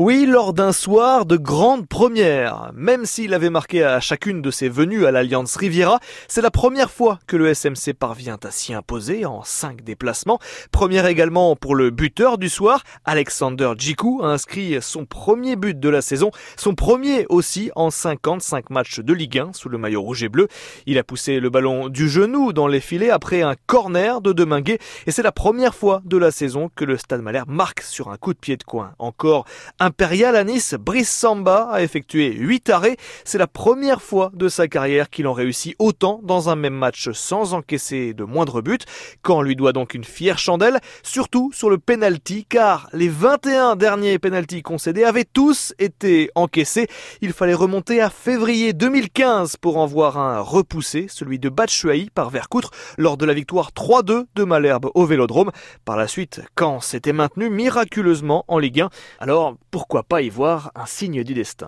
Oui, lors d'un soir de grande première. Même s'il avait marqué à chacune de ses venues à l'Alliance Riviera, c'est la première fois que le SMC parvient à s'y imposer en cinq déplacements. Première également pour le buteur du soir, Alexander Djikou a inscrit son premier but de la saison, son premier aussi en 55 matchs de Ligue 1 sous le maillot rouge et bleu. Il a poussé le ballon du genou dans les filets après un corner de Deminguet et c'est la première fois de la saison que le Stade Malherbe marque sur un coup de pied de coin. Encore un Impérial à Nice, Brice Samba a effectué 8 arrêts. C'est la première fois de sa carrière qu'il en réussit autant dans un même match sans encaisser de moindre but. Quand lui doit donc une fière chandelle, surtout sur le penalty, car les 21 derniers penalties concédés avaient tous été encaissés. Il fallait remonter à février 2015 pour en voir un repoussé, celui de Batshuayi par Vercoutre, lors de la victoire 3-2 de Malherbe au Vélodrome. Par la suite, Caen s'était maintenu miraculeusement en Ligue 1. Alors, pourquoi pas y voir un signe du destin